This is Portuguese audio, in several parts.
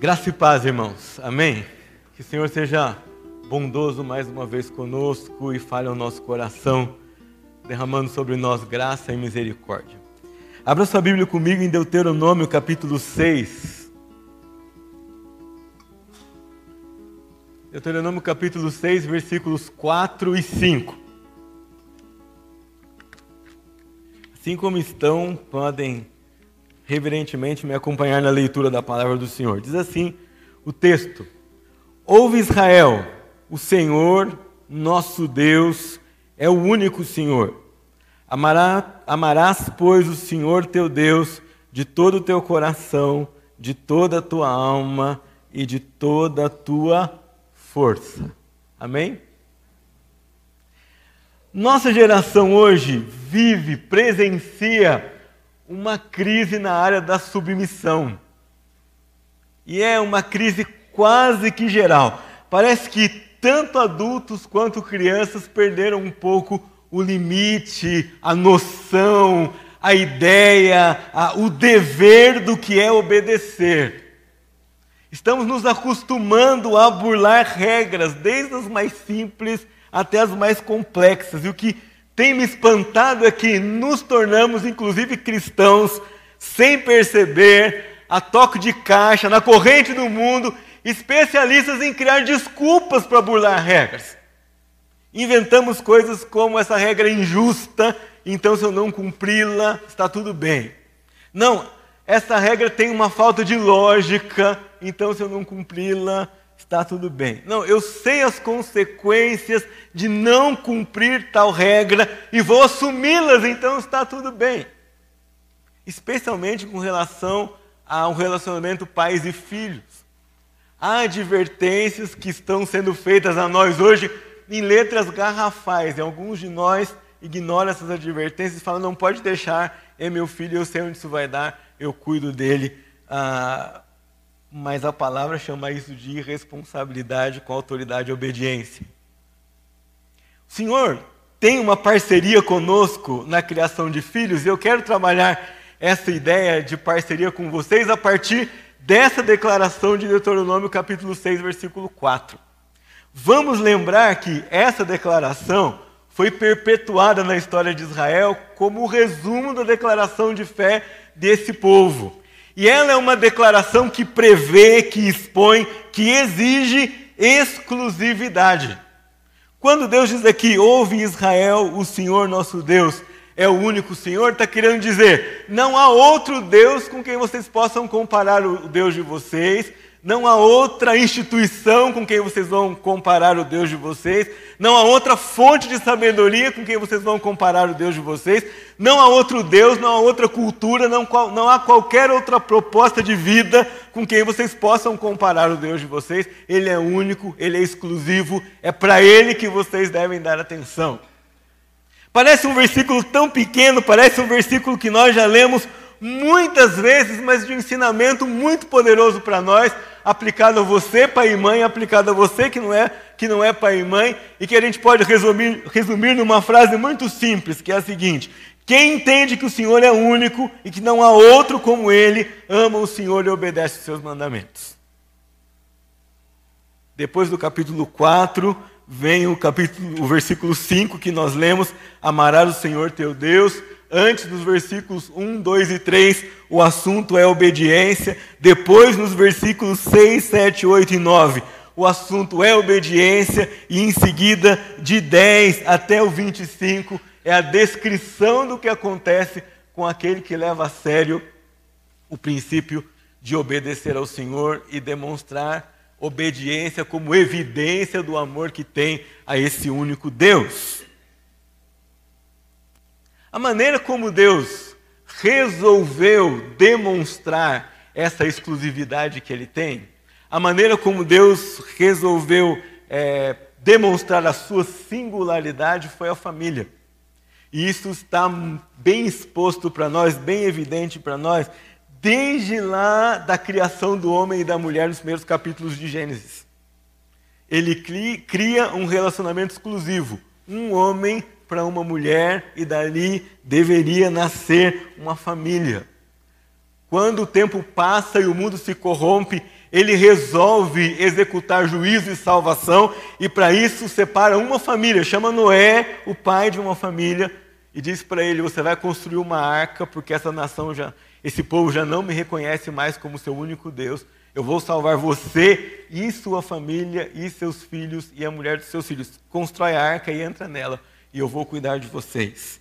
Graça e paz, irmãos. Amém? Que o Senhor seja bondoso mais uma vez conosco e fale ao nosso coração, derramando sobre nós graça e misericórdia. Abra sua Bíblia comigo em Deuteronômio capítulo 6. Deuteronômio capítulo 6, versículos 4 e 5. Assim como estão, podem reverentemente me acompanhar na leitura da palavra do Senhor. Diz assim o texto: Ouve Israel, o Senhor, nosso Deus, é o único Senhor. Amará, amarás, pois, o Senhor teu Deus de todo o teu coração, de toda a tua alma e de toda a tua força. Amém? Nossa geração hoje vive, presencia uma crise na área da submissão. E é uma crise quase que geral. Parece que tanto adultos quanto crianças perderam um pouco o limite, a noção, a ideia, a, o dever do que é obedecer. Estamos nos acostumando a burlar regras, desde as mais simples até as mais complexas. E o que tem me espantado é que nos tornamos, inclusive cristãos, sem perceber, a toque de caixa, na corrente do mundo, especialistas em criar desculpas para burlar regras. Inventamos coisas como essa regra é injusta, então se eu não cumpri-la, está tudo bem. Não, essa regra tem uma falta de lógica, então se eu não cumpri-la, está tudo bem. Não, eu sei as consequências de não cumprir tal regra e vou assumi-las, então está tudo bem. Especialmente com relação a um relacionamento pais e filhos. Há advertências que estão sendo feitas a nós hoje em letras garrafais, e alguns de nós ignoram essas advertências e falam: não pode deixar, é meu filho, eu sei onde isso vai dar, eu cuido dele. Ah, mas a palavra chama isso de irresponsabilidade com autoridade e obediência. O Senhor tem uma parceria conosco na criação de filhos e eu quero trabalhar essa ideia de parceria com vocês a partir dessa declaração de Deuteronômio capítulo 6, versículo 4. Vamos lembrar que essa declaração foi perpetuada na história de Israel como o resumo da declaração de fé desse povo. E ela é uma declaração que prevê, que expõe, que exige exclusividade. Quando Deus diz aqui, ouve Israel, o Senhor nosso Deus é o único Senhor, está querendo dizer, não há outro Deus com quem vocês possam comparar o Deus de vocês, não há outra instituição com quem vocês vão comparar o Deus de vocês. Não há outra fonte de sabedoria com quem vocês vão comparar o Deus de vocês. Não há outro Deus, não há outra cultura, não, não há qualquer outra proposta de vida com quem vocês possam comparar o Deus de vocês. Ele é único, ele é exclusivo, é para ele que vocês devem dar atenção. Parece um versículo tão pequeno, parece um versículo que nós já lemos muitas vezes, mas de um ensinamento muito poderoso para nós, aplicado a você, pai e mãe, aplicado a você que não é que não é pai e mãe, e que a gente pode resumir, resumir numa frase muito simples, que é a seguinte: quem entende que o Senhor é único e que não há outro como Ele, ama o Senhor e obedece os seus mandamentos. Depois do capítulo 4, vem o capítulo, o versículo 5 que nós lemos: amarás o Senhor teu Deus Antes, nos versículos 1, 2 e 3, o assunto é obediência. Depois, nos versículos 6, 7, 8 e 9, o assunto é obediência. E em seguida, de 10 até o 25, é a descrição do que acontece com aquele que leva a sério o princípio de obedecer ao Senhor e demonstrar obediência como evidência do amor que tem a esse único Deus. A maneira como Deus resolveu demonstrar essa exclusividade que ele tem, a maneira como Deus resolveu é, demonstrar a sua singularidade foi a família. E isso está bem exposto para nós, bem evidente para nós, desde lá da criação do homem e da mulher nos primeiros capítulos de Gênesis. Ele cria um relacionamento exclusivo. Um homem para uma mulher e dali deveria nascer uma família. Quando o tempo passa e o mundo se corrompe, ele resolve executar juízo e salvação, e para isso separa uma família, chama Noé, o pai de uma família, e diz para ele: Você vai construir uma arca, porque essa nação já, esse povo já não me reconhece mais como seu único Deus. Eu vou salvar você e sua família e seus filhos e a mulher dos seus filhos. Constrói a arca e entra nela, e eu vou cuidar de vocês.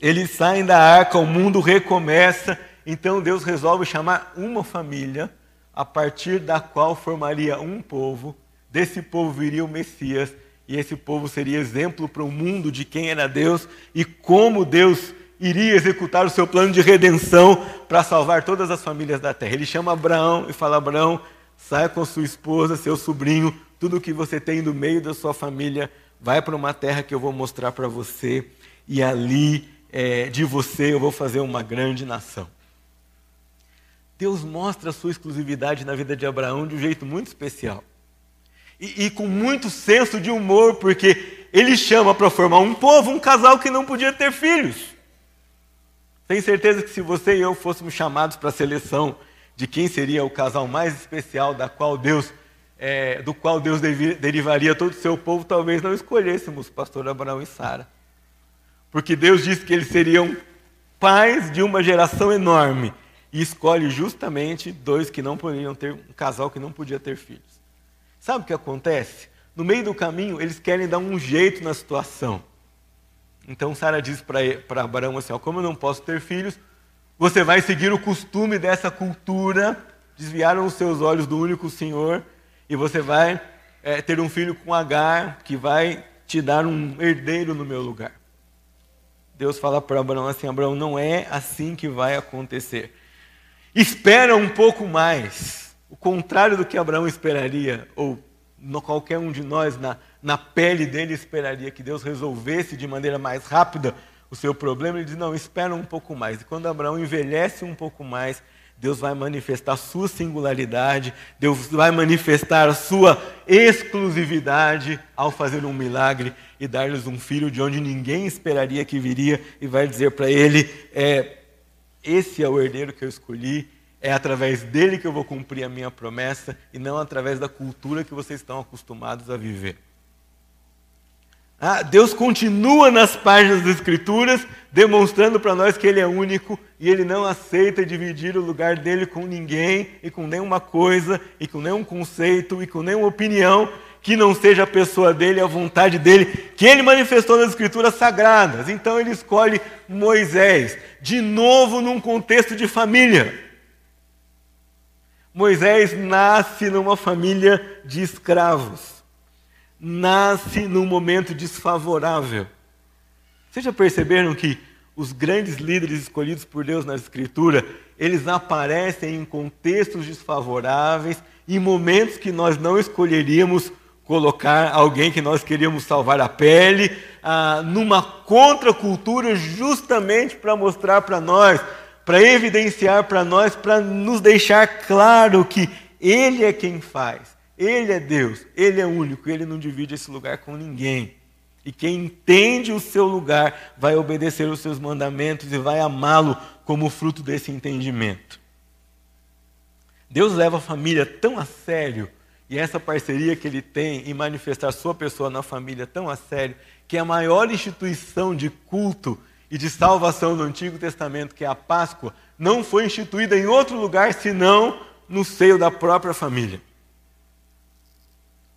Eles saem da arca, o mundo recomeça, então Deus resolve chamar uma família, a partir da qual formaria um povo. Desse povo viria o Messias, e esse povo seria exemplo para o mundo de quem era Deus e como Deus iria executar o seu plano de redenção para salvar todas as famílias da terra. Ele chama Abraão e fala: Abraão, saia com sua esposa, seu sobrinho, tudo que você tem no meio da sua família, vai para uma terra que eu vou mostrar para você, e ali é, de você eu vou fazer uma grande nação. Deus mostra a sua exclusividade na vida de Abraão de um jeito muito especial. E, e com muito senso de humor, porque ele chama para formar um povo, um casal que não podia ter filhos. Tenho certeza que se você e eu fôssemos chamados para a seleção de quem seria o casal mais especial da qual Deus, é, do qual Deus derivaria todo o seu povo, talvez não escolhêssemos pastor Abraão e Sara. Porque Deus disse que eles seriam pais de uma geração enorme e escolhe justamente dois que não poderiam ter, um casal que não podia ter filhos. Sabe o que acontece? No meio do caminho, eles querem dar um jeito na situação. Então Sara diz para Abraão assim: ó, como eu não posso ter filhos, você vai seguir o costume dessa cultura, desviaram os seus olhos do único Senhor, e você vai é, ter um filho com Agar, que vai te dar um herdeiro no meu lugar. Deus fala para Abraão assim: Abraão, não é assim que vai acontecer espera um pouco mais, o contrário do que Abraão esperaria, ou qualquer um de nós na, na pele dele esperaria que Deus resolvesse de maneira mais rápida o seu problema, ele diz: não, espera um pouco mais. E quando Abraão envelhece um pouco mais, Deus vai manifestar sua singularidade, Deus vai manifestar a sua exclusividade ao fazer um milagre e dar-lhes um filho de onde ninguém esperaria que viria, e vai dizer para ele: é, esse é o herdeiro que eu escolhi, é através dele que eu vou cumprir a minha promessa e não através da cultura que vocês estão acostumados a viver. Ah, Deus continua nas páginas das Escrituras demonstrando para nós que Ele é único e Ele não aceita dividir o lugar dele com ninguém e com nenhuma coisa e com nenhum conceito e com nenhuma opinião que não seja a pessoa dele, a vontade dele, que ele manifestou nas escrituras sagradas. Então ele escolhe Moisés, de novo num contexto de família. Moisés nasce numa família de escravos, nasce num momento desfavorável. Vocês já perceberam que os grandes líderes escolhidos por Deus na Escritura, eles aparecem em contextos desfavoráveis, em momentos que nós não escolheríamos colocar alguém que nós queríamos salvar a pele, ah, numa contracultura, justamente para mostrar para nós, para evidenciar para nós, para nos deixar claro que Ele é quem faz, Ele é Deus, Ele é único, Ele não divide esse lugar com ninguém. E quem entende o seu lugar vai obedecer os seus mandamentos e vai amá-lo como fruto desse entendimento. Deus leva a família tão a sério e essa parceria que ele tem em manifestar sua pessoa na família tão a sério, que é a maior instituição de culto e de salvação do Antigo Testamento, que é a Páscoa, não foi instituída em outro lugar senão no seio da própria família.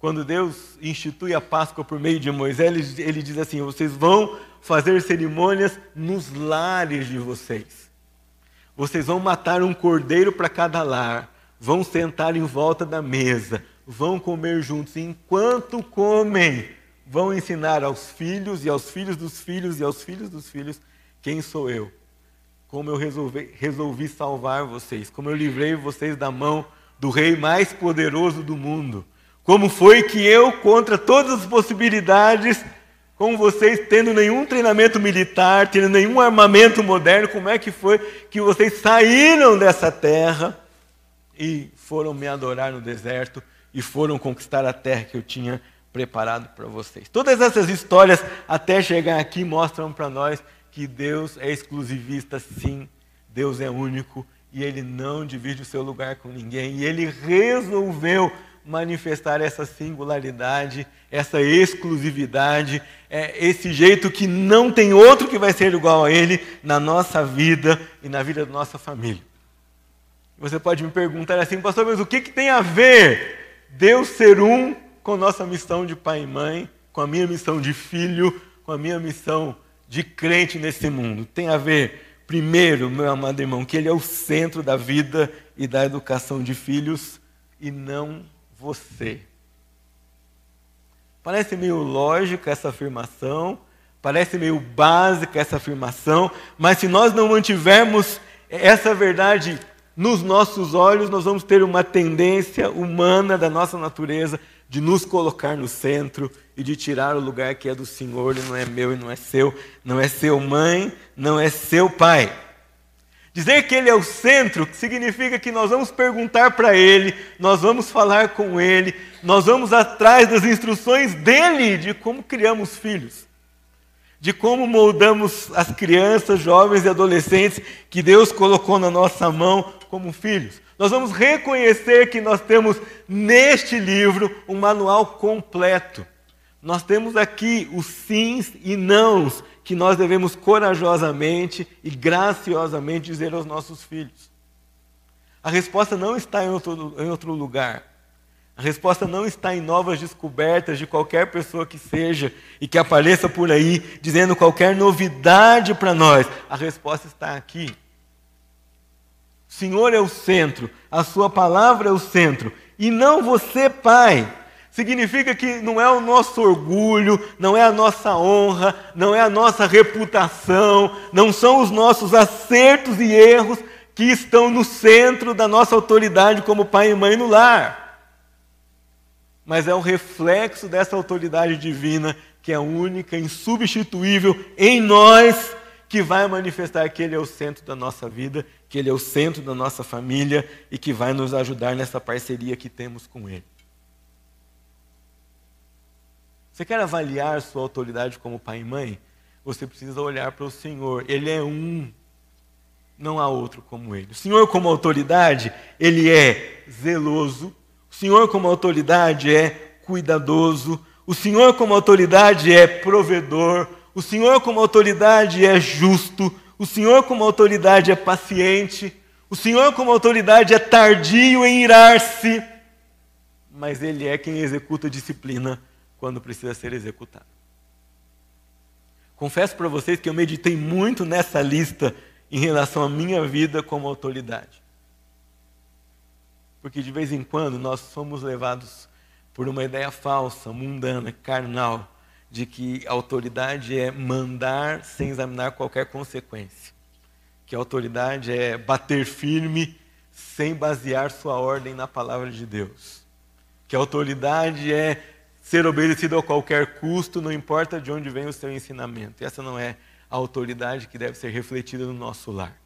Quando Deus institui a Páscoa por meio de Moisés, ele, ele diz assim: vocês vão fazer cerimônias nos lares de vocês. Vocês vão matar um cordeiro para cada lar, vão sentar em volta da mesa, vão comer juntos. Enquanto comem, vão ensinar aos filhos e aos filhos dos filhos e aos filhos dos filhos quem sou eu. Como eu resolvi, resolvi salvar vocês, como eu livrei vocês da mão do rei mais poderoso do mundo. Como foi que eu, contra todas as possibilidades, com vocês tendo nenhum treinamento militar, tendo nenhum armamento moderno, como é que foi que vocês saíram dessa terra e foram me adorar no deserto e foram conquistar a terra que eu tinha preparado para vocês. Todas essas histórias, até chegar aqui, mostram para nós que Deus é exclusivista, sim, Deus é único e ele não divide o seu lugar com ninguém. E ele resolveu manifestar essa singularidade, essa exclusividade, é, esse jeito que não tem outro que vai ser igual a ele na nossa vida e na vida da nossa família. Você pode me perguntar assim, pastor, mas o que, que tem a ver Deus ser um com nossa missão de pai e mãe, com a minha missão de filho, com a minha missão de crente nesse mundo? Tem a ver, primeiro, meu amado irmão, que Ele é o centro da vida e da educação de filhos e não você. Parece meio lógica essa afirmação, parece meio básica essa afirmação, mas se nós não mantivermos essa verdade nos nossos olhos, nós vamos ter uma tendência humana da nossa natureza de nos colocar no centro e de tirar o lugar que é do Senhor e não é meu e não é seu, não é seu mãe, não é seu pai. Dizer que Ele é o centro significa que nós vamos perguntar para Ele, nós vamos falar com Ele, nós vamos atrás das instruções dele de como criamos filhos, de como moldamos as crianças, jovens e adolescentes que Deus colocou na nossa mão como filhos. Nós vamos reconhecer que nós temos neste livro um manual completo. Nós temos aqui os sims e nãos que nós devemos corajosamente e graciosamente dizer aos nossos filhos. A resposta não está em outro, em outro lugar. A resposta não está em novas descobertas de qualquer pessoa que seja e que apareça por aí dizendo qualquer novidade para nós. A resposta está aqui. O Senhor é o centro, a Sua palavra é o centro, e não você, Pai. Significa que não é o nosso orgulho, não é a nossa honra, não é a nossa reputação, não são os nossos acertos e erros que estão no centro da nossa autoridade como pai e mãe no lar. Mas é o reflexo dessa autoridade divina que é única, insubstituível em nós, que vai manifestar que Ele é o centro da nossa vida, que Ele é o centro da nossa família e que vai nos ajudar nessa parceria que temos com Ele. Você quer avaliar sua autoridade como pai e mãe? Você precisa olhar para o Senhor. Ele é um, não há outro como ele. O Senhor, como autoridade, ele é zeloso. O Senhor, como autoridade, é cuidadoso. O Senhor, como autoridade, é provedor. O Senhor, como autoridade, é justo. O Senhor, como autoridade, é paciente. O Senhor, como autoridade, é tardio em irar-se. Mas Ele é quem executa a disciplina quando precisa ser executado. Confesso para vocês que eu meditei muito nessa lista em relação à minha vida como autoridade. Porque de vez em quando nós somos levados por uma ideia falsa, mundana, carnal, de que a autoridade é mandar sem examinar qualquer consequência. Que a autoridade é bater firme sem basear sua ordem na palavra de Deus. Que a autoridade é ser obedecido a qualquer custo, não importa de onde vem o seu ensinamento. Essa não é a autoridade que deve ser refletida no nosso lar.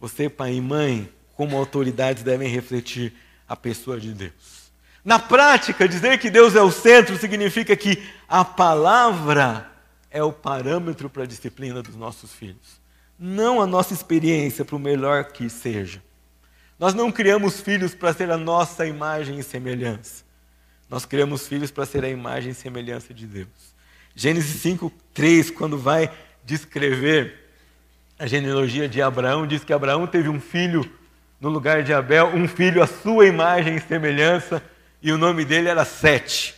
Você, pai e mãe, como autoridades, devem refletir a pessoa de Deus. Na prática, dizer que Deus é o centro significa que a palavra é o parâmetro para a disciplina dos nossos filhos. Não a nossa experiência, para o melhor que seja. Nós não criamos filhos para ser a nossa imagem e semelhança. Nós criamos filhos para ser a imagem e semelhança de Deus. Gênesis 5, 3, quando vai descrever a genealogia de Abraão, diz que Abraão teve um filho no lugar de Abel, um filho à sua imagem e semelhança, e o nome dele era Sete.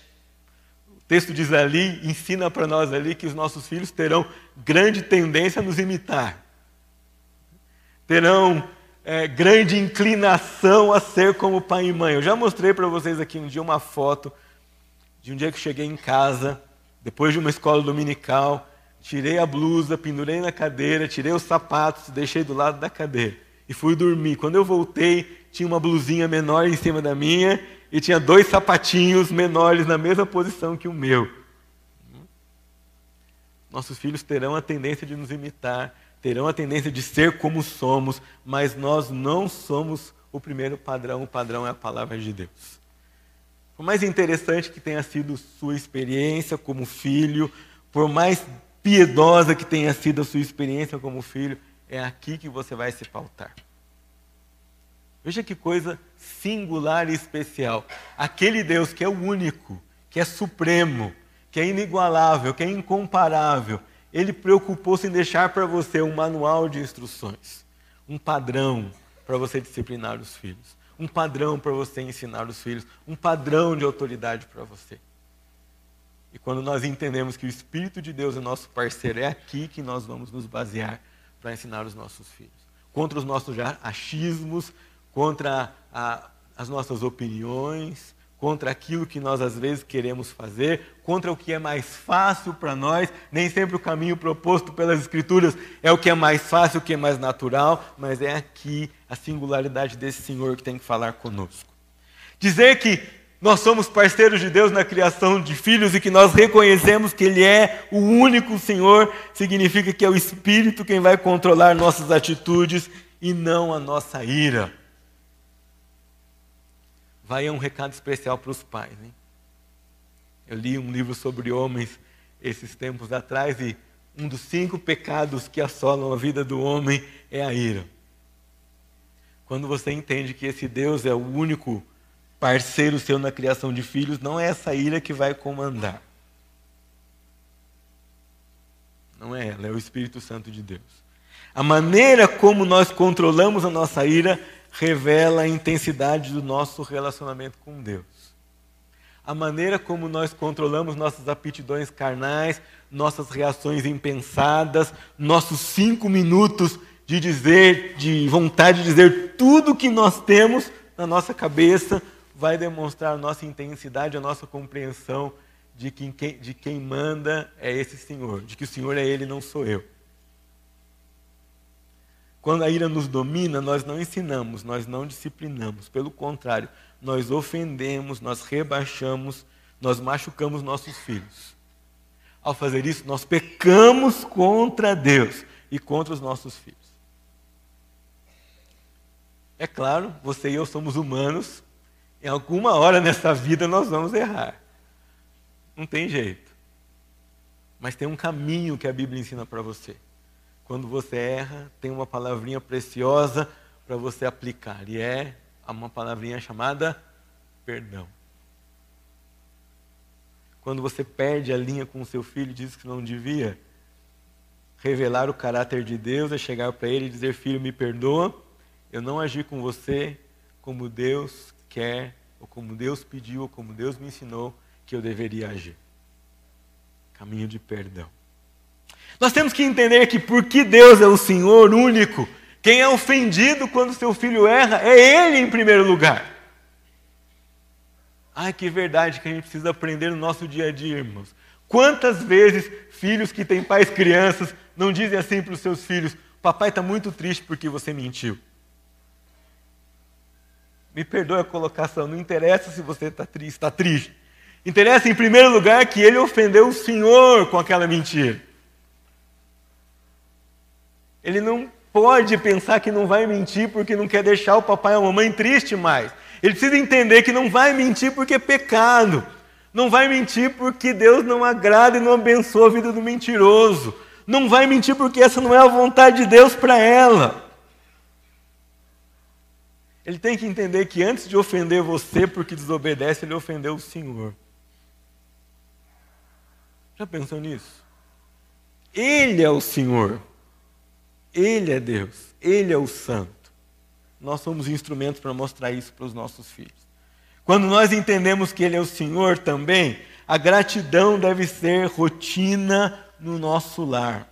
O texto diz ali, ensina para nós ali que os nossos filhos terão grande tendência a nos imitar. Terão é, grande inclinação a ser como pai e mãe. Eu já mostrei para vocês aqui um dia uma foto de um dia que cheguei em casa, depois de uma escola dominical, tirei a blusa, pendurei na cadeira, tirei os sapatos, deixei do lado da cadeira e fui dormir. Quando eu voltei, tinha uma blusinha menor em cima da minha e tinha dois sapatinhos menores na mesma posição que o meu. Nossos filhos terão a tendência de nos imitar terão a tendência de ser como somos, mas nós não somos o primeiro padrão, o padrão é a palavra de Deus. Por mais interessante que tenha sido sua experiência como filho, por mais piedosa que tenha sido a sua experiência como filho, é aqui que você vai se pautar. Veja que coisa singular e especial. Aquele Deus que é o único, que é supremo, que é inigualável, que é incomparável, ele preocupou-se em deixar para você um manual de instruções, um padrão para você disciplinar os filhos, um padrão para você ensinar os filhos, um padrão de autoridade para você. E quando nós entendemos que o Espírito de Deus é nosso parceiro, é aqui que nós vamos nos basear para ensinar os nossos filhos. Contra os nossos achismos, contra a, as nossas opiniões, contra aquilo que nós às vezes queremos fazer, contra o que é mais fácil para nós. Nem sempre o caminho proposto pelas Escrituras é o que é mais fácil, o que é mais natural, mas é aqui a singularidade desse Senhor que tem que falar conosco. Dizer que nós somos parceiros de Deus na criação de filhos e que nós reconhecemos que Ele é o único Senhor, significa que é o Espírito quem vai controlar nossas atitudes e não a nossa ira. Vai um recado especial para os pais. Hein? Eu li um livro sobre homens esses tempos atrás e um dos cinco pecados que assolam a vida do homem é a ira. Quando você entende que esse Deus é o único parceiro seu na criação de filhos, não é essa ira que vai comandar. Não é ela, é o Espírito Santo de Deus. A maneira como nós controlamos a nossa ira revela a intensidade do nosso relacionamento com Deus. A maneira como nós controlamos nossas aptidões carnais, nossas reações impensadas, nossos cinco minutos de dizer, de vontade de dizer tudo que nós temos na nossa cabeça, vai demonstrar a nossa intensidade, a nossa compreensão de, quem, de quem manda é esse Senhor, de que o Senhor é Ele, não sou eu. Quando a ira nos domina, nós não ensinamos, nós não disciplinamos. Pelo contrário, nós ofendemos, nós rebaixamos, nós machucamos nossos filhos. Ao fazer isso, nós pecamos contra Deus e contra os nossos filhos. É claro, você e eu somos humanos, em alguma hora nessa vida nós vamos errar. Não tem jeito. Mas tem um caminho que a Bíblia ensina para você. Quando você erra, tem uma palavrinha preciosa para você aplicar. E é uma palavrinha chamada perdão. Quando você perde a linha com o seu filho e diz que não devia, revelar o caráter de Deus é chegar para ele e dizer: Filho, me perdoa, eu não agi com você como Deus quer, ou como Deus pediu, ou como Deus me ensinou que eu deveria agir. Caminho de perdão. Nós temos que entender que porque Deus é o Senhor único, quem é ofendido quando seu filho erra é Ele em primeiro lugar. Ai, que verdade que a gente precisa aprender no nosso dia a dia, irmãos. Quantas vezes filhos que têm pais crianças não dizem assim para os seus filhos: Papai está muito triste porque você mentiu. Me perdoe a colocação, não interessa se você está triste, está triste. Interessa, em primeiro lugar, que ele ofendeu o Senhor com aquela mentira. Ele não pode pensar que não vai mentir porque não quer deixar o papai e a mamãe triste mais. Ele precisa entender que não vai mentir porque é pecado. Não vai mentir porque Deus não agrada e não abençoa a vida do mentiroso. Não vai mentir porque essa não é a vontade de Deus para ela. Ele tem que entender que antes de ofender você porque desobedece, ele ofendeu o Senhor. Já pensou nisso? Ele é o Senhor. Ele é Deus. Ele é o Santo. Nós somos instrumentos para mostrar isso para os nossos filhos. Quando nós entendemos que Ele é o Senhor também, a gratidão deve ser rotina no nosso lar.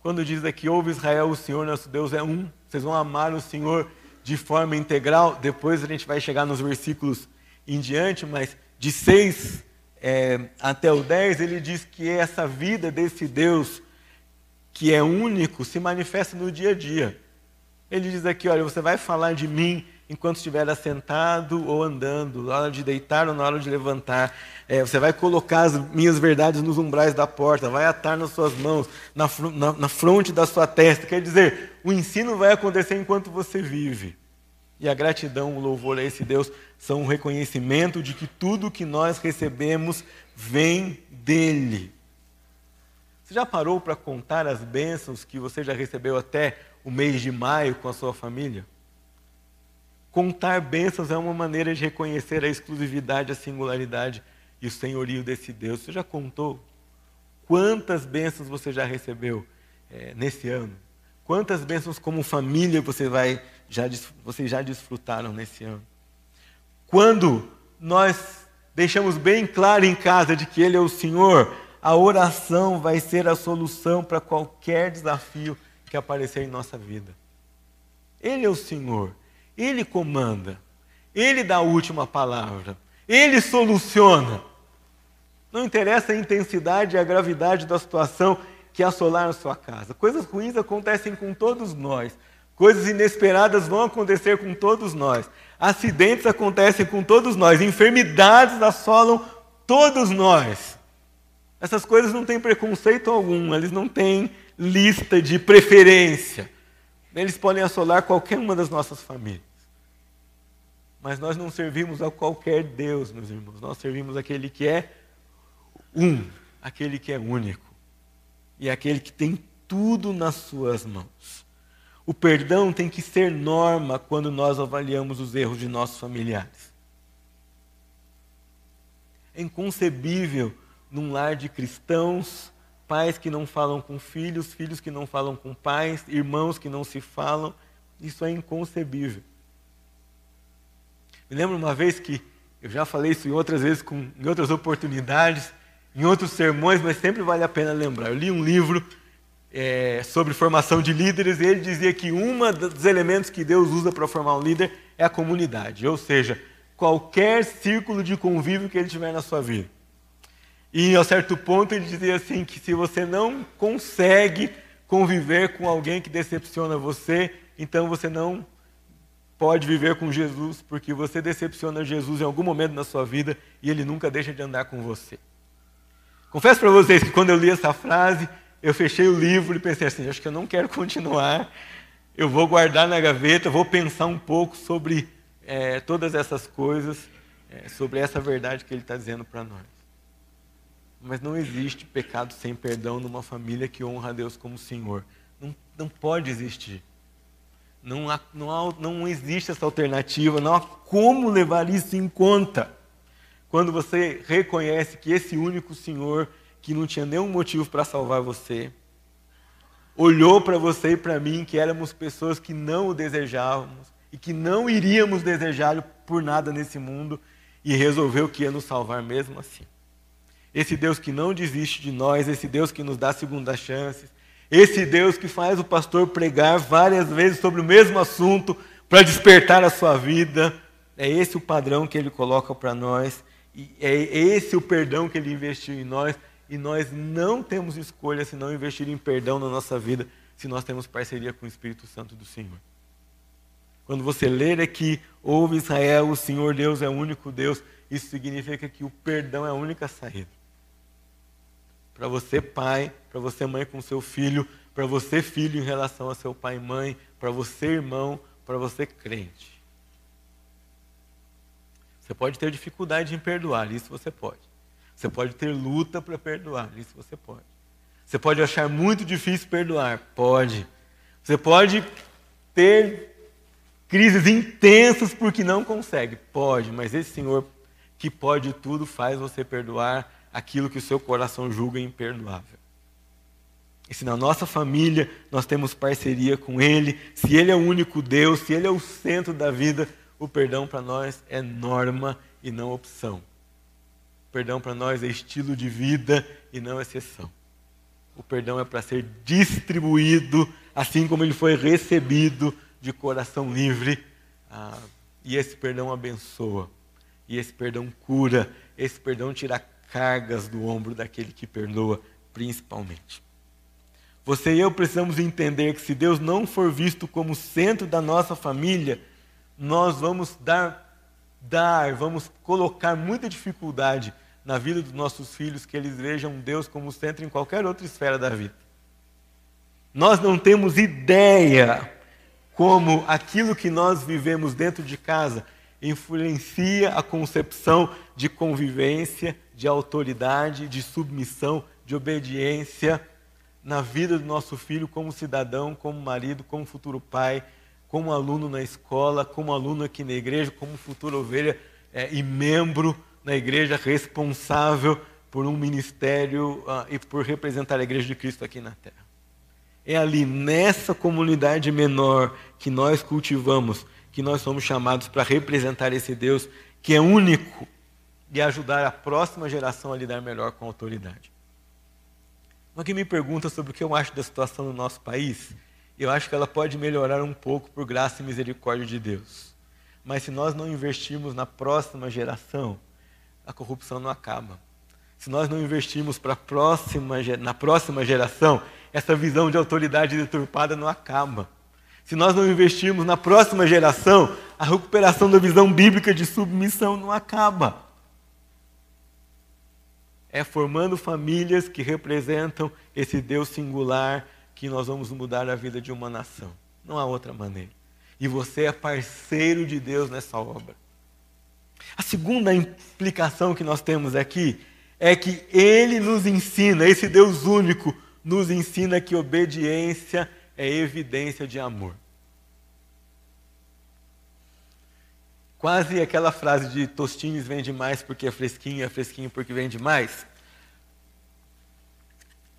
Quando diz aqui, ouve Israel, o Senhor nosso Deus é um, vocês vão amar o Senhor de forma integral. Depois a gente vai chegar nos versículos em diante, mas de 6 é, até o 10, ele diz que essa vida desse Deus, que é único, se manifesta no dia a dia. Ele diz aqui: olha, você vai falar de mim enquanto estiver assentado ou andando, na hora de deitar ou na hora de levantar. É, você vai colocar as minhas verdades nos umbrais da porta, vai atar nas suas mãos, na, na, na fronte da sua testa. Quer dizer, o ensino vai acontecer enquanto você vive. E a gratidão, o louvor a esse Deus são um reconhecimento de que tudo que nós recebemos vem dele. Você já parou para contar as bênçãos que você já recebeu até o mês de maio com a sua família? Contar bênçãos é uma maneira de reconhecer a exclusividade, a singularidade e o senhorio desse Deus. Você já contou quantas bênçãos você já recebeu é, nesse ano? Quantas bênçãos como família você vai já vocês já desfrutaram nesse ano? Quando nós deixamos bem claro em casa de que Ele é o Senhor, a oração vai ser a solução para qualquer desafio que aparecer em nossa vida. Ele é o Senhor. Ele comanda, ele dá a última palavra, ele soluciona. Não interessa a intensidade e a gravidade da situação que assolar a sua casa. Coisas ruins acontecem com todos nós. Coisas inesperadas vão acontecer com todos nós. Acidentes acontecem com todos nós. Enfermidades assolam todos nós. Essas coisas não têm preconceito algum, eles não têm lista de preferência. Eles podem assolar qualquer uma das nossas famílias. Mas nós não servimos a qualquer Deus, meus irmãos. Nós servimos aquele que é um, aquele que é único. E aquele que tem tudo nas suas mãos. O perdão tem que ser norma quando nós avaliamos os erros de nossos familiares. É inconcebível num lar de cristãos pais que não falam com filhos, filhos que não falam com pais, irmãos que não se falam. Isso é inconcebível. Me lembro uma vez que eu já falei isso em outras vezes, com, em outras oportunidades, em outros sermões, mas sempre vale a pena lembrar. Eu li um livro é, sobre formação de líderes e ele dizia que um dos elementos que Deus usa para formar um líder é a comunidade, ou seja, qualquer círculo de convívio que ele tiver na sua vida. E a certo ponto ele dizia assim que se você não consegue conviver com alguém que decepciona você, então você não pode viver com Jesus, porque você decepciona Jesus em algum momento na sua vida e ele nunca deixa de andar com você. Confesso para vocês que quando eu li essa frase, eu fechei o livro e pensei assim: acho que eu não quero continuar, eu vou guardar na gaveta, vou pensar um pouco sobre é, todas essas coisas, é, sobre essa verdade que ele está dizendo para nós. Mas não existe pecado sem perdão numa família que honra a Deus como Senhor. Não, não pode existir. Não, há, não, há, não existe essa alternativa, não há como levar isso em conta. Quando você reconhece que esse único Senhor, que não tinha nenhum motivo para salvar você, olhou para você e para mim, que éramos pessoas que não o desejávamos e que não iríamos desejá-lo por nada nesse mundo, e resolveu que ia nos salvar mesmo assim. Esse Deus que não desiste de nós, esse Deus que nos dá segundas chances, esse Deus que faz o pastor pregar várias vezes sobre o mesmo assunto para despertar a sua vida, é esse o padrão que ele coloca para nós, e é esse o perdão que ele investiu em nós, e nós não temos escolha se não investir em perdão na nossa vida, se nós temos parceria com o Espírito Santo do Senhor. Quando você ler aqui, ouve Israel, o Senhor Deus é o único Deus, isso significa que o perdão é a única saída para você pai, para você mãe com seu filho, para você filho em relação a seu pai e mãe, para você irmão, para você crente. Você pode ter dificuldade em perdoar, isso você pode. Você pode ter luta para perdoar, isso você pode. Você pode achar muito difícil perdoar, pode. Você pode ter crises intensas porque não consegue, pode, mas esse Senhor que pode tudo faz você perdoar aquilo que o seu coração julga imperdoável. E se na nossa família nós temos parceria com Ele, se Ele é o único Deus, se Ele é o centro da vida, o perdão para nós é norma e não opção. O perdão para nós é estilo de vida e não exceção. O perdão é para ser distribuído, assim como ele foi recebido de coração livre. Ah, e esse perdão abençoa, e esse perdão cura, esse perdão tira cargas do ombro daquele que perdoa, principalmente. Você e eu precisamos entender que se Deus não for visto como centro da nossa família, nós vamos dar, dar, vamos colocar muita dificuldade na vida dos nossos filhos que eles vejam Deus como centro em qualquer outra esfera da vida. Nós não temos ideia como aquilo que nós vivemos dentro de casa influencia a concepção de convivência, de autoridade, de submissão, de obediência na vida do nosso filho como cidadão, como marido, como futuro pai, como aluno na escola, como aluno aqui na igreja, como futura ovelha é, e membro na igreja responsável por um ministério uh, e por representar a igreja de Cristo aqui na terra. É ali, nessa comunidade menor que nós cultivamos, que nós somos chamados para representar esse Deus que é único e ajudar a próxima geração a lidar melhor com a autoridade. Alguém me pergunta sobre o que eu acho da situação no nosso país. Eu acho que ela pode melhorar um pouco por graça e misericórdia de Deus. Mas se nós não investirmos na próxima geração, a corrupção não acaba. Se nós não investirmos próxima, na próxima geração, essa visão de autoridade deturpada não acaba. Se nós não investirmos na próxima geração, a recuperação da visão bíblica de submissão não acaba é formando famílias que representam esse Deus singular que nós vamos mudar a vida de uma nação. Não há outra maneira. E você é parceiro de Deus nessa obra. A segunda implicação que nós temos aqui é que ele nos ensina, esse Deus único nos ensina que obediência é evidência de amor. Quase aquela frase de Tostines vende mais porque é fresquinho, é fresquinho porque vende mais.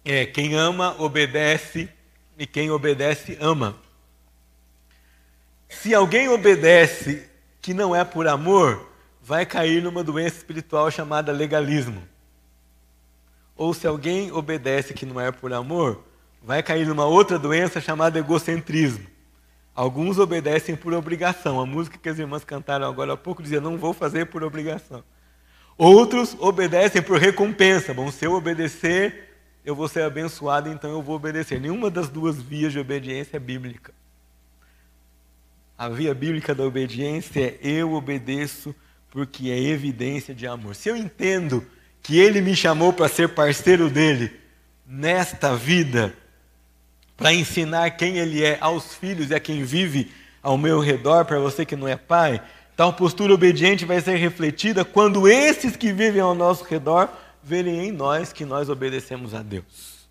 É, quem ama, obedece, e quem obedece, ama. Se alguém obedece que não é por amor, vai cair numa doença espiritual chamada legalismo. Ou se alguém obedece que não é por amor, vai cair numa outra doença chamada egocentrismo. Alguns obedecem por obrigação. A música que as irmãs cantaram agora há pouco dizia: Não vou fazer por obrigação. Outros obedecem por recompensa. Bom, se eu obedecer, eu vou ser abençoado, então eu vou obedecer. Nenhuma das duas vias de obediência é bíblica. A via bíblica da obediência é eu obedeço porque é evidência de amor. Se eu entendo que ele me chamou para ser parceiro dele nesta vida, para ensinar quem Ele é aos filhos e a quem vive ao meu redor, para você que não é pai, tal postura obediente vai ser refletida quando esses que vivem ao nosso redor verem em nós que nós obedecemos a Deus.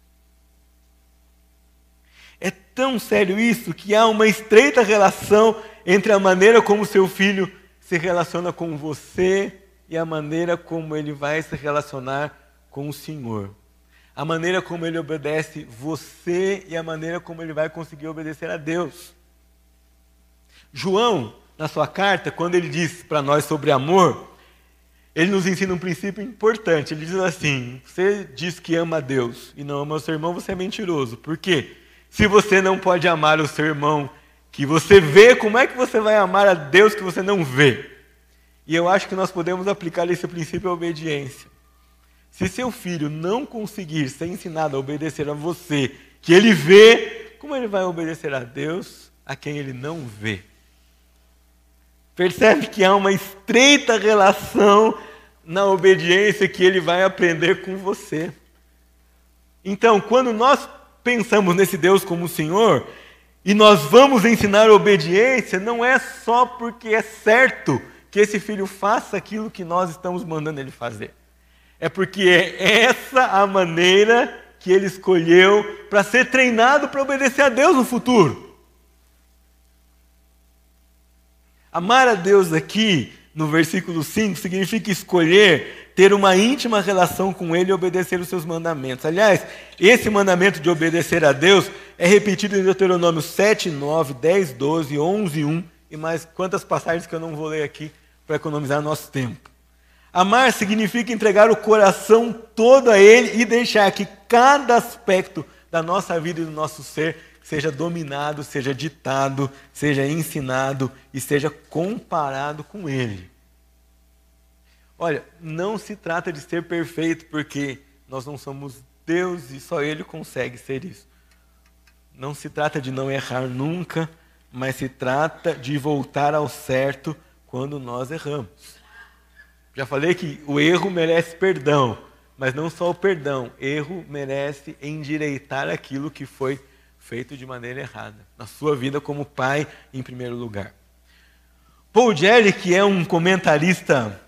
É tão sério isso que há uma estreita relação entre a maneira como seu filho se relaciona com você e a maneira como ele vai se relacionar com o Senhor a maneira como ele obedece você e a maneira como ele vai conseguir obedecer a Deus. João, na sua carta, quando ele diz para nós sobre amor, ele nos ensina um princípio importante. Ele diz assim: você diz que ama a Deus e não ama o seu irmão, você é mentiroso. Por quê? Se você não pode amar o seu irmão que você vê, como é que você vai amar a Deus que você não vê? E eu acho que nós podemos aplicar esse princípio à obediência. Se seu filho não conseguir ser ensinado a obedecer a você, que ele vê, como ele vai obedecer a Deus a quem ele não vê? Percebe que há uma estreita relação na obediência que ele vai aprender com você. Então, quando nós pensamos nesse Deus como o Senhor, e nós vamos ensinar obediência, não é só porque é certo que esse filho faça aquilo que nós estamos mandando ele fazer. É porque é essa a maneira que ele escolheu para ser treinado para obedecer a Deus no futuro. Amar a Deus aqui, no versículo 5, significa escolher ter uma íntima relação com Ele e obedecer os seus mandamentos. Aliás, esse mandamento de obedecer a Deus é repetido em Deuteronômio 7, 9, 10, 12, 11, 1 e mais quantas passagens que eu não vou ler aqui para economizar nosso tempo. Amar significa entregar o coração todo a Ele e deixar que cada aspecto da nossa vida e do nosso ser seja dominado, seja ditado, seja ensinado e seja comparado com Ele. Olha, não se trata de ser perfeito, porque nós não somos Deus e só Ele consegue ser isso. Não se trata de não errar nunca, mas se trata de voltar ao certo quando nós erramos. Já falei que o erro merece perdão, mas não só o perdão, erro merece endireitar aquilo que foi feito de maneira errada, na sua vida como pai em primeiro lugar. Paul Jelly, que é um comentarista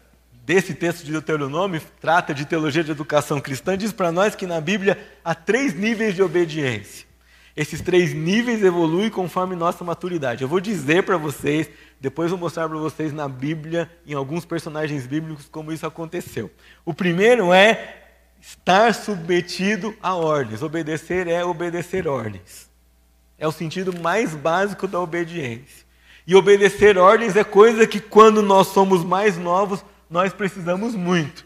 desse texto de Deuteronômio, trata de teologia de educação cristã, diz para nós que na Bíblia há três níveis de obediência. Esses três níveis evoluem conforme nossa maturidade. Eu vou dizer para vocês, depois vou mostrar para vocês na Bíblia, em alguns personagens bíblicos, como isso aconteceu. O primeiro é estar submetido a ordens. Obedecer é obedecer ordens. É o sentido mais básico da obediência. E obedecer ordens é coisa que, quando nós somos mais novos, nós precisamos muito.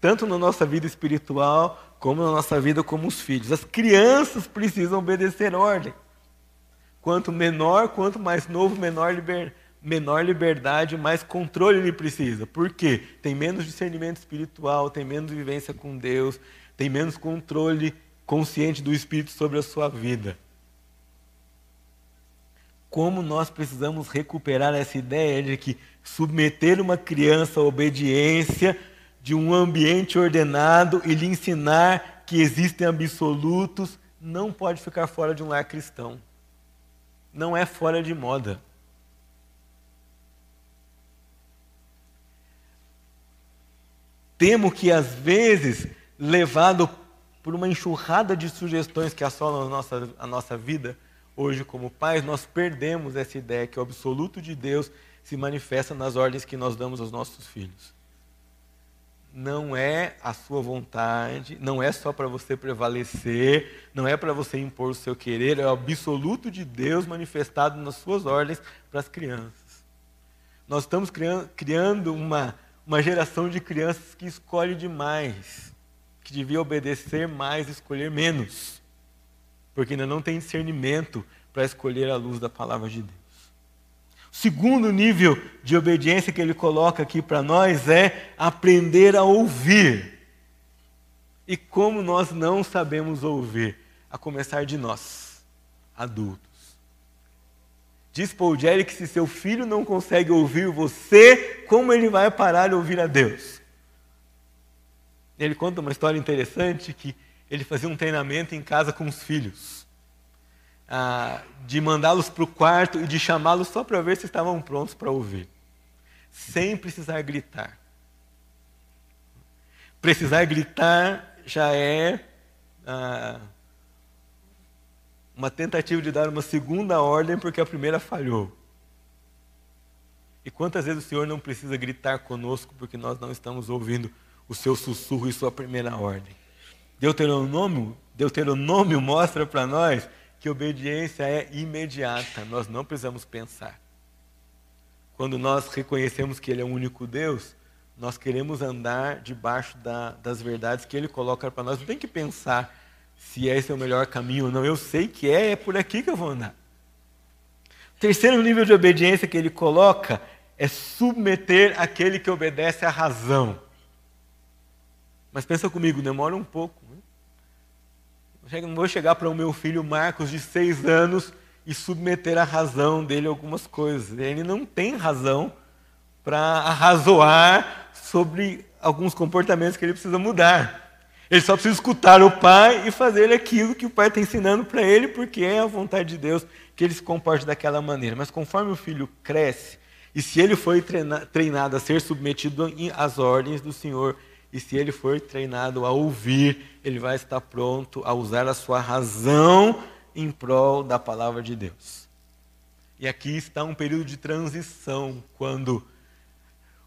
Tanto na nossa vida espiritual, como na nossa vida como os filhos. As crianças precisam obedecer ordem. Quanto menor, quanto mais novo, menor, liber, menor liberdade, mais controle ele precisa. Por quê? Tem menos discernimento espiritual, tem menos vivência com Deus, tem menos controle consciente do Espírito sobre a sua vida. Como nós precisamos recuperar essa ideia de que submeter uma criança à obediência de um ambiente ordenado e lhe ensinar que existem absolutos, não pode ficar fora de um lar cristão. Não é fora de moda. Temo que, às vezes, levado por uma enxurrada de sugestões que assolam a nossa, a nossa vida, hoje, como pais, nós perdemos essa ideia que o absoluto de Deus se manifesta nas ordens que nós damos aos nossos filhos não é a sua vontade, não é só para você prevalecer, não é para você impor o seu querer, é o absoluto de Deus manifestado nas suas ordens para as crianças. Nós estamos criando uma, uma geração de crianças que escolhe demais, que devia obedecer mais, escolher menos, porque ainda não tem discernimento para escolher a luz da palavra de Deus. Segundo nível de obediência que ele coloca aqui para nós é aprender a ouvir. E como nós não sabemos ouvir, a começar de nós, adultos. Diz Paul Jerry que se seu filho não consegue ouvir você, como ele vai parar de ouvir a Deus? Ele conta uma história interessante que ele fazia um treinamento em casa com os filhos ah, de mandá-los para o quarto e de chamá-los só para ver se estavam prontos para ouvir, sem precisar gritar. Precisar gritar já é ah, uma tentativa de dar uma segunda ordem porque a primeira falhou. E quantas vezes o Senhor não precisa gritar conosco porque nós não estamos ouvindo o seu sussurro e sua primeira ordem? Deuteronômio, Deuteronômio mostra para nós que obediência é imediata, nós não precisamos pensar. Quando nós reconhecemos que Ele é o único Deus, nós queremos andar debaixo da, das verdades que Ele coloca para nós. Não tem que pensar se esse é o melhor caminho ou não. Eu sei que é, é por aqui que eu vou andar. O terceiro nível de obediência que Ele coloca é submeter aquele que obedece à razão. Mas pensa comigo, demora um pouco. Não vou chegar para o meu filho Marcos, de seis anos, e submeter a razão dele a algumas coisas. Ele não tem razão para arrazoar sobre alguns comportamentos que ele precisa mudar. Ele só precisa escutar o pai e fazer aquilo que o pai está ensinando para ele, porque é a vontade de Deus que ele se comporte daquela maneira. Mas conforme o filho cresce, e se ele foi treinado a ser submetido às ordens do Senhor, e se ele for treinado a ouvir, ele vai estar pronto a usar a sua razão em prol da palavra de Deus. E aqui está um período de transição, quando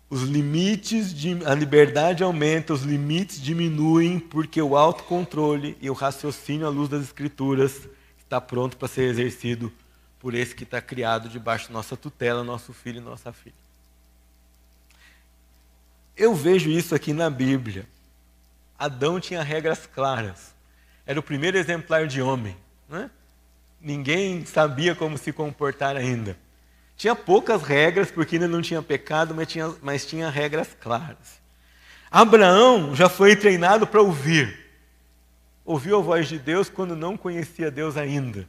os limites, de, a liberdade aumenta, os limites diminuem, porque o autocontrole e o raciocínio à luz das Escrituras está pronto para ser exercido por esse que está criado debaixo da nossa tutela, nosso filho e nossa filha. Eu vejo isso aqui na Bíblia. Adão tinha regras claras. Era o primeiro exemplar de homem. Né? Ninguém sabia como se comportar ainda. Tinha poucas regras, porque ainda não tinha pecado, mas tinha, mas tinha regras claras. Abraão já foi treinado para ouvir. Ouviu a voz de Deus quando não conhecia Deus ainda.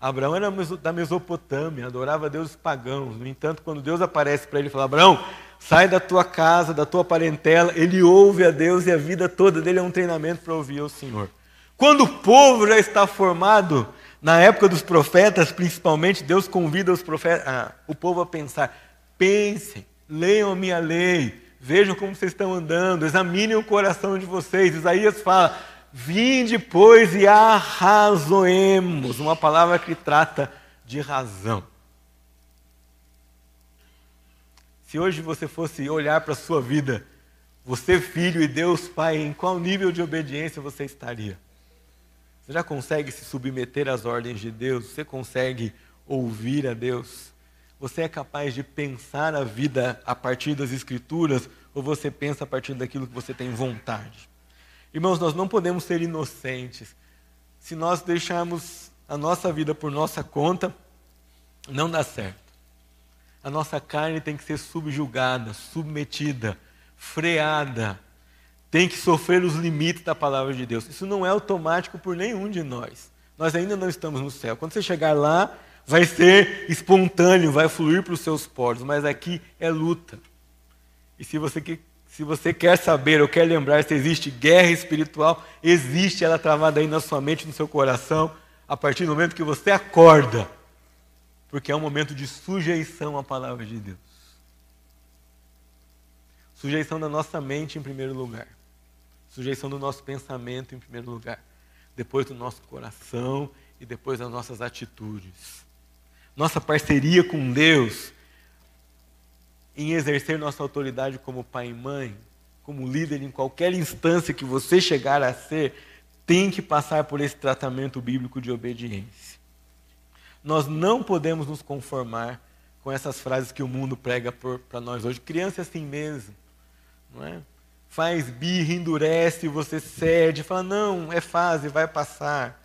Abraão era da Mesopotâmia, adorava deuses pagãos. No entanto, quando Deus aparece para ele e fala: Abraão, sai da tua casa, da tua parentela, ele ouve a Deus e a vida toda dele é um treinamento para ouvir ao Senhor. Quando o povo já está formado, na época dos profetas, principalmente, Deus convida os profetas, ah, o povo a pensar: pensem, leiam a minha lei, vejam como vocês estão andando, examinem o coração de vocês. Isaías fala: Vinde, pois, e arrazoemos, uma palavra que trata de razão. Se hoje você fosse olhar para a sua vida, você filho e Deus Pai, em qual nível de obediência você estaria? Você já consegue se submeter às ordens de Deus? Você consegue ouvir a Deus? Você é capaz de pensar a vida a partir das Escrituras ou você pensa a partir daquilo que você tem vontade? Irmãos, nós não podemos ser inocentes. Se nós deixarmos a nossa vida por nossa conta, não dá certo. A nossa carne tem que ser subjugada, submetida, freada. Tem que sofrer os limites da palavra de Deus. Isso não é automático por nenhum de nós. Nós ainda não estamos no céu. Quando você chegar lá, vai ser espontâneo, vai fluir para os seus poros, mas aqui é luta. E se você, se você quer saber ou quer lembrar se existe guerra espiritual, existe ela travada aí na sua mente, no seu coração, a partir do momento que você acorda porque é um momento de sujeição à palavra de Deus. Sujeição da nossa mente em primeiro lugar. Sujeição do nosso pensamento em primeiro lugar. Depois do nosso coração e depois das nossas atitudes. Nossa parceria com Deus em exercer nossa autoridade como pai e mãe, como líder em qualquer instância que você chegar a ser, tem que passar por esse tratamento bíblico de obediência. Nós não podemos nos conformar com essas frases que o mundo prega para nós hoje. Criança é assim mesmo, não é? Faz birra, endurece, você cede, fala, não, é fase, vai passar.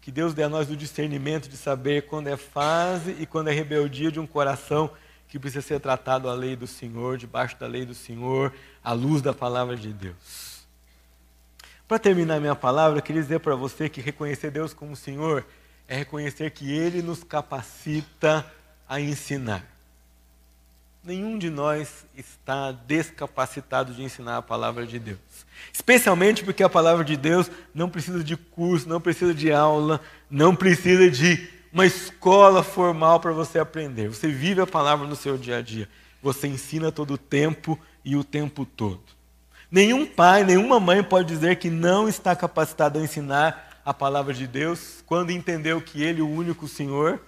Que Deus dê a nós o discernimento de saber quando é fase e quando é rebeldia de um coração que precisa ser tratado à lei do Senhor, debaixo da lei do Senhor, à luz da palavra de Deus. Para terminar minha palavra, eu queria dizer para você que reconhecer Deus como Senhor é reconhecer que Ele nos capacita a ensinar. Nenhum de nós está descapacitado de ensinar a palavra de Deus. Especialmente porque a palavra de Deus não precisa de curso, não precisa de aula, não precisa de uma escola formal para você aprender. Você vive a palavra no seu dia a dia. Você ensina todo o tempo e o tempo todo. Nenhum pai, nenhuma mãe pode dizer que não está capacitado a ensinar a palavra de Deus, quando entendeu que Ele, o único Senhor,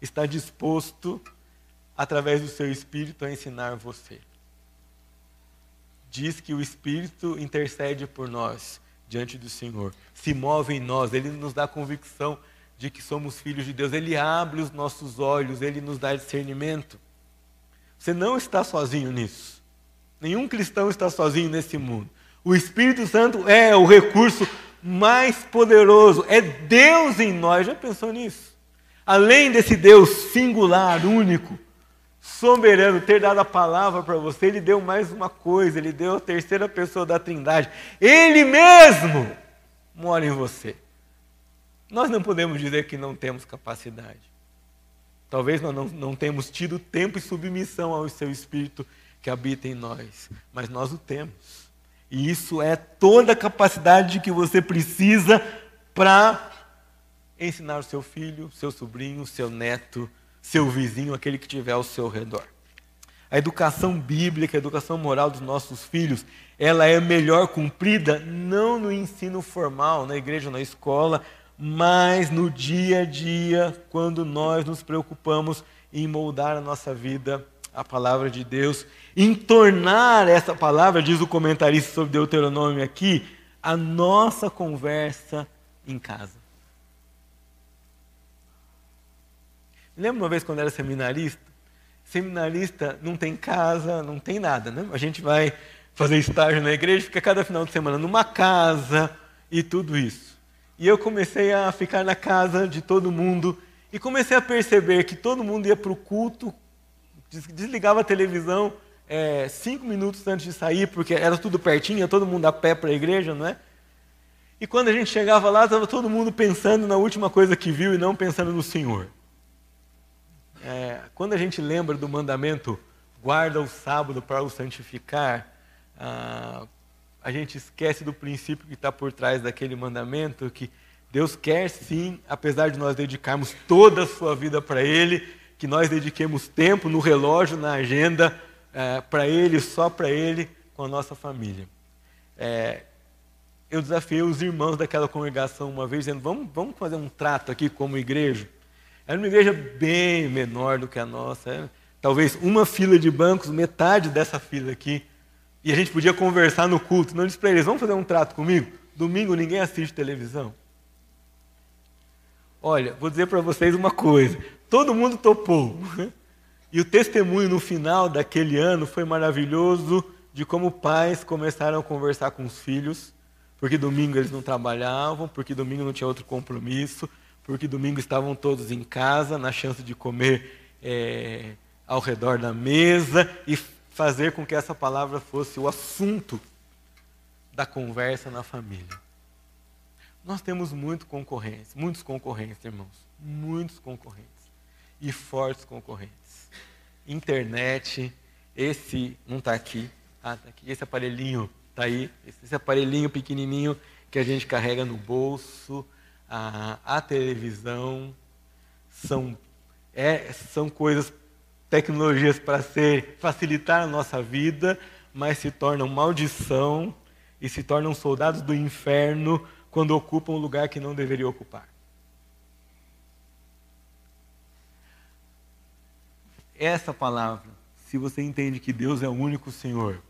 está disposto, através do seu Espírito, a ensinar você. Diz que o Espírito intercede por nós diante do Senhor, se move em nós, Ele nos dá convicção de que somos filhos de Deus, Ele abre os nossos olhos, Ele nos dá discernimento. Você não está sozinho nisso. Nenhum cristão está sozinho nesse mundo. O Espírito Santo é o recurso mais poderoso. É Deus em nós. Já pensou nisso? Além desse Deus singular, único, soberano, ter dado a palavra para você, ele deu mais uma coisa, ele deu a terceira pessoa da Trindade. Ele mesmo mora em você. Nós não podemos dizer que não temos capacidade. Talvez nós não, não temos tido tempo e submissão ao seu Espírito que habita em nós, mas nós o temos. E isso é toda a capacidade que você precisa para ensinar o seu filho, seu sobrinho, seu neto, seu vizinho, aquele que tiver ao seu redor. A educação bíblica, a educação moral dos nossos filhos, ela é melhor cumprida não no ensino formal, na igreja, na escola, mas no dia a dia, quando nós nos preocupamos em moldar a nossa vida a palavra de Deus, em tornar essa palavra, diz o comentarista sobre Deuteronômio aqui, a nossa conversa em casa. Lembra uma vez quando era seminarista? Seminarista não tem casa, não tem nada, né? A gente vai fazer estágio na igreja, fica cada final de semana numa casa e tudo isso. E eu comecei a ficar na casa de todo mundo e comecei a perceber que todo mundo ia para o culto desligava a televisão é, cinco minutos antes de sair, porque era tudo pertinho, todo mundo a pé para a igreja, não é? E quando a gente chegava lá, estava todo mundo pensando na última coisa que viu e não pensando no Senhor. É, quando a gente lembra do mandamento, guarda o sábado para o santificar, ah, a gente esquece do princípio que está por trás daquele mandamento, que Deus quer sim, apesar de nós dedicarmos toda a sua vida para Ele, que nós dediquemos tempo no relógio, na agenda, é, para Ele, só para Ele, com a nossa família. É, eu desafiei os irmãos daquela congregação uma vez, dizendo: vamos, vamos fazer um trato aqui como igreja. Era uma igreja bem menor do que a nossa, talvez uma fila de bancos, metade dessa fila aqui. E a gente podia conversar no culto. Não disse para eles: vamos fazer um trato comigo? Domingo ninguém assiste televisão. Olha, vou dizer para vocês uma coisa: todo mundo topou. E o testemunho no final daquele ano foi maravilhoso de como pais começaram a conversar com os filhos, porque domingo eles não trabalhavam, porque domingo não tinha outro compromisso, porque domingo estavam todos em casa, na chance de comer é, ao redor da mesa e fazer com que essa palavra fosse o assunto da conversa na família. Nós temos muito concorrência, muitos concorrentes, irmãos, muitos concorrentes e fortes concorrentes. Internet, esse não está aqui, ah, tá aqui, esse aparelhinho está aí, esse aparelhinho pequenininho que a gente carrega no bolso, a, a televisão, são, é, são coisas, tecnologias para ser facilitar a nossa vida, mas se tornam maldição e se tornam soldados do inferno quando ocupam um lugar que não deveria ocupar. Essa palavra, se você entende que Deus é o único Senhor,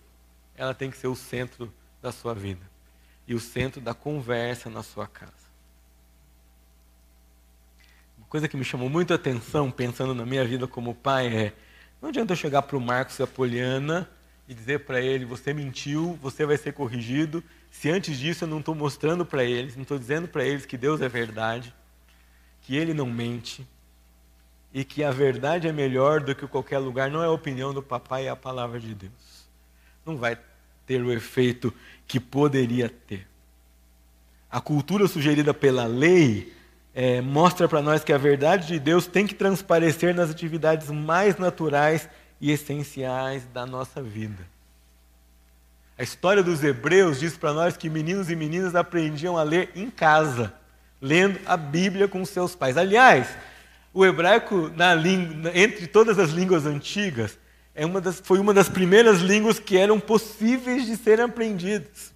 ela tem que ser o centro da sua vida e o centro da conversa na sua casa. Uma coisa que me chamou muito a atenção, pensando na minha vida como pai, é: não adianta eu chegar para o Marcos e a Poliana e dizer para ele: você mentiu, você vai ser corrigido, se antes disso eu não estou mostrando para eles, não estou dizendo para eles que Deus é verdade, que Ele não mente, e que a verdade é melhor do que qualquer lugar, não é a opinião do papai, é a palavra de Deus. Não vai ter o efeito que poderia ter. A cultura sugerida pela lei é, mostra para nós que a verdade de Deus tem que transparecer nas atividades mais naturais e essenciais da nossa vida. A história dos hebreus diz para nós que meninos e meninas aprendiam a ler em casa, lendo a Bíblia com seus pais. Aliás, o hebraico, língua, entre todas as línguas antigas, é uma das, foi uma das primeiras línguas que eram possíveis de serem aprendidas.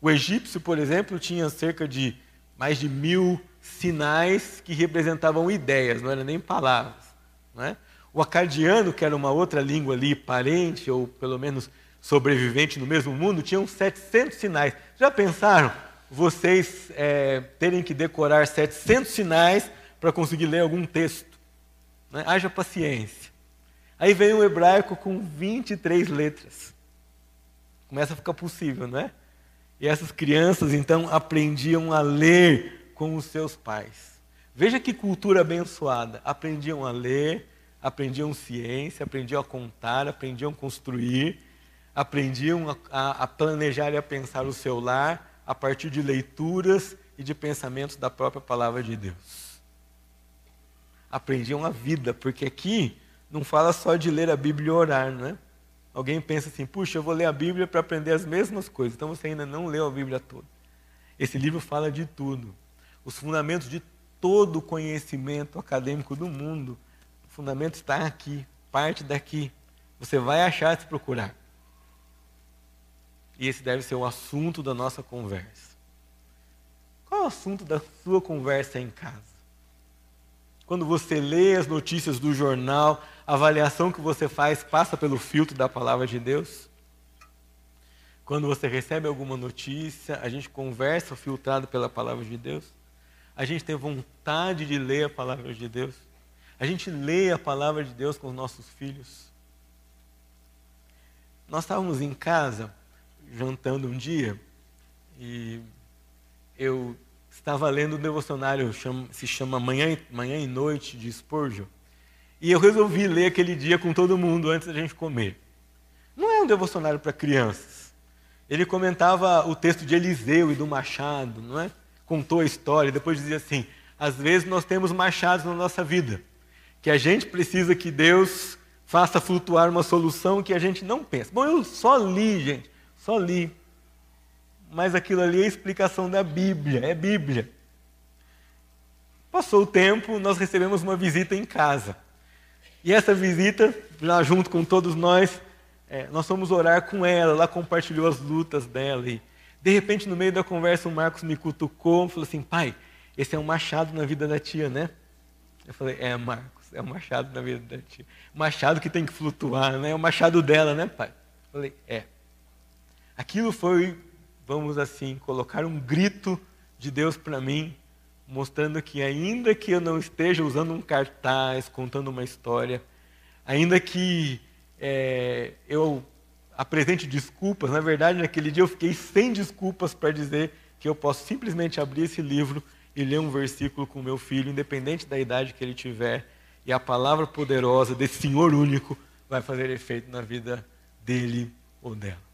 O egípcio, por exemplo, tinha cerca de mais de mil sinais que representavam ideias, não eram nem palavras. É? O acadiano, que era uma outra língua ali, parente, ou pelo menos sobrevivente no mesmo mundo tinham 700 sinais. Já pensaram vocês é, terem que decorar 700 sinais para conseguir ler algum texto? Né? Haja paciência. Aí vem o hebraico com 23 letras. Começa a ficar possível, não é? E essas crianças então aprendiam a ler com os seus pais. Veja que cultura abençoada. Aprendiam a ler, aprendiam ciência, aprendiam a contar, aprendiam a construir aprendiam a, a planejar e a pensar o seu lar a partir de leituras e de pensamentos da própria palavra de Deus. Aprendiam a vida, porque aqui não fala só de ler a Bíblia e orar, não é? Alguém pensa assim, puxa, eu vou ler a Bíblia para aprender as mesmas coisas, então você ainda não leu a Bíblia toda. Esse livro fala de tudo. Os fundamentos de todo o conhecimento acadêmico do mundo. O fundamento está aqui, parte daqui. Você vai achar se procurar. E esse deve ser o assunto da nossa conversa. Qual é o assunto da sua conversa em casa? Quando você lê as notícias do jornal, a avaliação que você faz passa pelo filtro da palavra de Deus? Quando você recebe alguma notícia, a gente conversa filtrado pela palavra de Deus? A gente tem vontade de ler a palavra de Deus? A gente lê a palavra de Deus com os nossos filhos? Nós estávamos em casa jantando um dia e eu estava lendo um devocionário, se chama Manhã, Manhã e Noite de Spurgeon, e eu resolvi ler aquele dia com todo mundo antes da gente comer. Não é um devocionário para crianças. Ele comentava o texto de Eliseu e do machado, não é? Contou a história, depois dizia assim: às vezes nós temos machados na nossa vida, que a gente precisa que Deus faça flutuar uma solução que a gente não pensa. Bom, eu só li, gente, só li. Mas aquilo ali é a explicação da Bíblia, é Bíblia. Passou o tempo, nós recebemos uma visita em casa. E essa visita, já junto com todos nós, é, nós fomos orar com ela, ela compartilhou as lutas dela. E, de repente, no meio da conversa, o Marcos me cutucou falou assim: pai, esse é um machado na vida da tia, né? Eu falei: é, Marcos, é um machado na vida da tia. Machado que tem que flutuar, né? É o machado dela, né, pai? Eu falei: é. Aquilo foi, vamos assim, colocar um grito de Deus para mim mostrando que ainda que eu não esteja usando um cartaz, contando uma história, ainda que é, eu apresente desculpas, na verdade naquele dia eu fiquei sem desculpas para dizer que eu posso simplesmente abrir esse livro e ler um versículo com meu filho, independente da idade que ele tiver, e a palavra poderosa desse Senhor único vai fazer efeito na vida dele ou dela.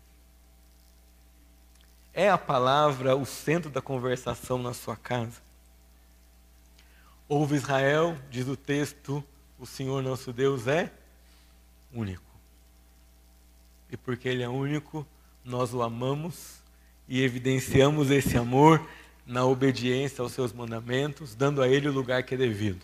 É a palavra o centro da conversação na sua casa? Ouve Israel, diz o texto, o Senhor nosso Deus é único. E porque Ele é único, nós o amamos e evidenciamos esse amor na obediência aos seus mandamentos, dando a Ele o lugar que é devido.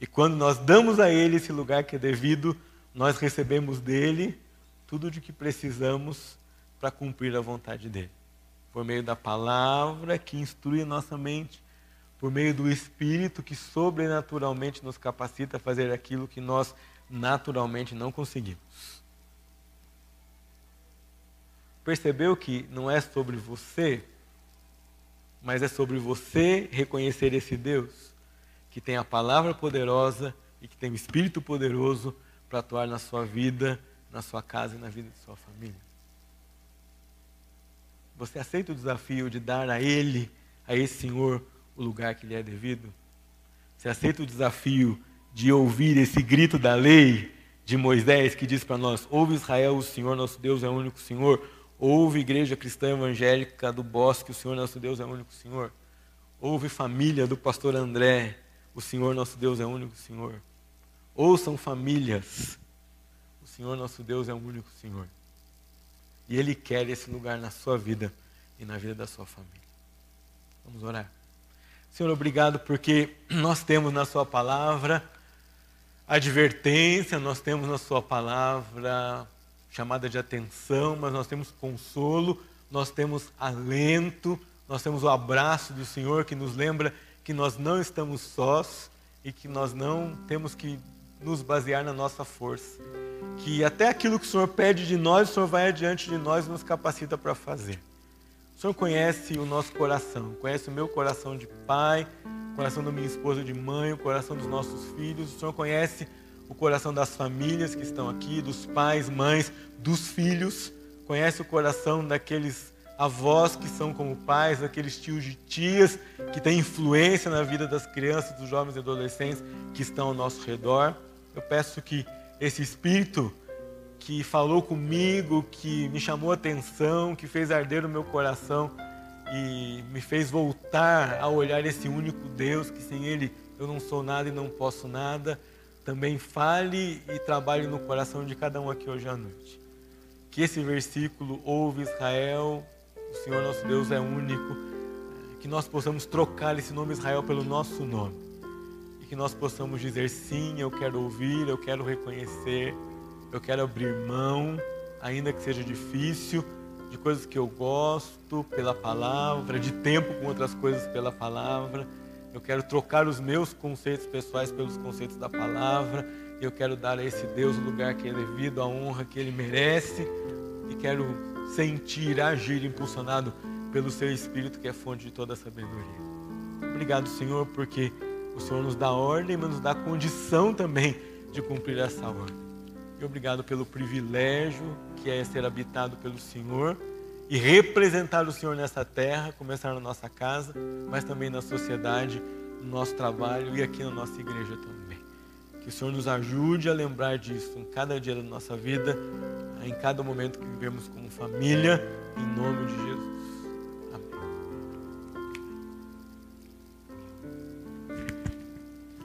E quando nós damos a Ele esse lugar que é devido, nós recebemos dele tudo o que precisamos para cumprir a vontade dele. Por meio da palavra que instrui nossa mente, por meio do Espírito que sobrenaturalmente nos capacita a fazer aquilo que nós naturalmente não conseguimos. Percebeu que não é sobre você, mas é sobre você reconhecer esse Deus que tem a palavra poderosa e que tem o Espírito poderoso para atuar na sua vida, na sua casa e na vida de sua família. Você aceita o desafio de dar a Ele, a esse Senhor, o lugar que lhe é devido? Você aceita o desafio de ouvir esse grito da lei de Moisés que diz para nós: Ouve Israel, o Senhor nosso Deus é o único Senhor. Ouve Igreja Cristã Evangélica do Bosque, o Senhor nosso Deus é o único Senhor. Ouve família do pastor André, o Senhor nosso Deus é o único Senhor. Ouçam famílias, o Senhor nosso Deus é o único Senhor. E Ele quer esse lugar na sua vida e na vida da sua família. Vamos orar. Senhor, obrigado porque nós temos na Sua palavra advertência, nós temos na Sua palavra chamada de atenção, mas nós temos consolo, nós temos alento, nós temos o abraço do Senhor que nos lembra que nós não estamos sós e que nós não temos que nos basear na nossa força. Que até aquilo que o Senhor pede de nós, o Senhor vai adiante de nós e nos capacita para fazer. O Senhor conhece o nosso coração, conhece o meu coração de pai, o coração da minha esposa de mãe, o coração dos nossos filhos. O Senhor conhece o coração das famílias que estão aqui, dos pais, mães, dos filhos. Conhece o coração daqueles avós que são como pais, daqueles tios e tias que têm influência na vida das crianças, dos jovens e adolescentes que estão ao nosso redor. Eu peço que esse espírito que falou comigo, que me chamou atenção, que fez arder o meu coração e me fez voltar a olhar esse único Deus, que sem Ele eu não sou nada e não posso nada, também fale e trabalhe no coração de cada um aqui hoje à noite. Que esse versículo, ouve Israel, o Senhor nosso Deus é único, que nós possamos trocar esse nome Israel pelo nosso nome. Que nós possamos dizer sim, eu quero ouvir, eu quero reconhecer eu quero abrir mão, ainda que seja difícil, de coisas que eu gosto pela palavra, de tempo com outras coisas pela palavra. Eu quero trocar os meus conceitos pessoais pelos conceitos da palavra. Eu quero dar a esse Deus o lugar que é devido, a honra que ele merece. E quero sentir, agir impulsionado pelo seu Espírito, que é fonte de toda a sabedoria. Obrigado, Senhor, porque o Senhor nos dá ordem, mas nos dá condição também de cumprir essa ordem. E obrigado pelo privilégio que é ser habitado pelo Senhor e representar o Senhor nessa terra, começar na nossa casa, mas também na sociedade, no nosso trabalho e aqui na nossa igreja também. Que o Senhor nos ajude a lembrar disso em cada dia da nossa vida, em cada momento que vivemos como família, em nome de Jesus.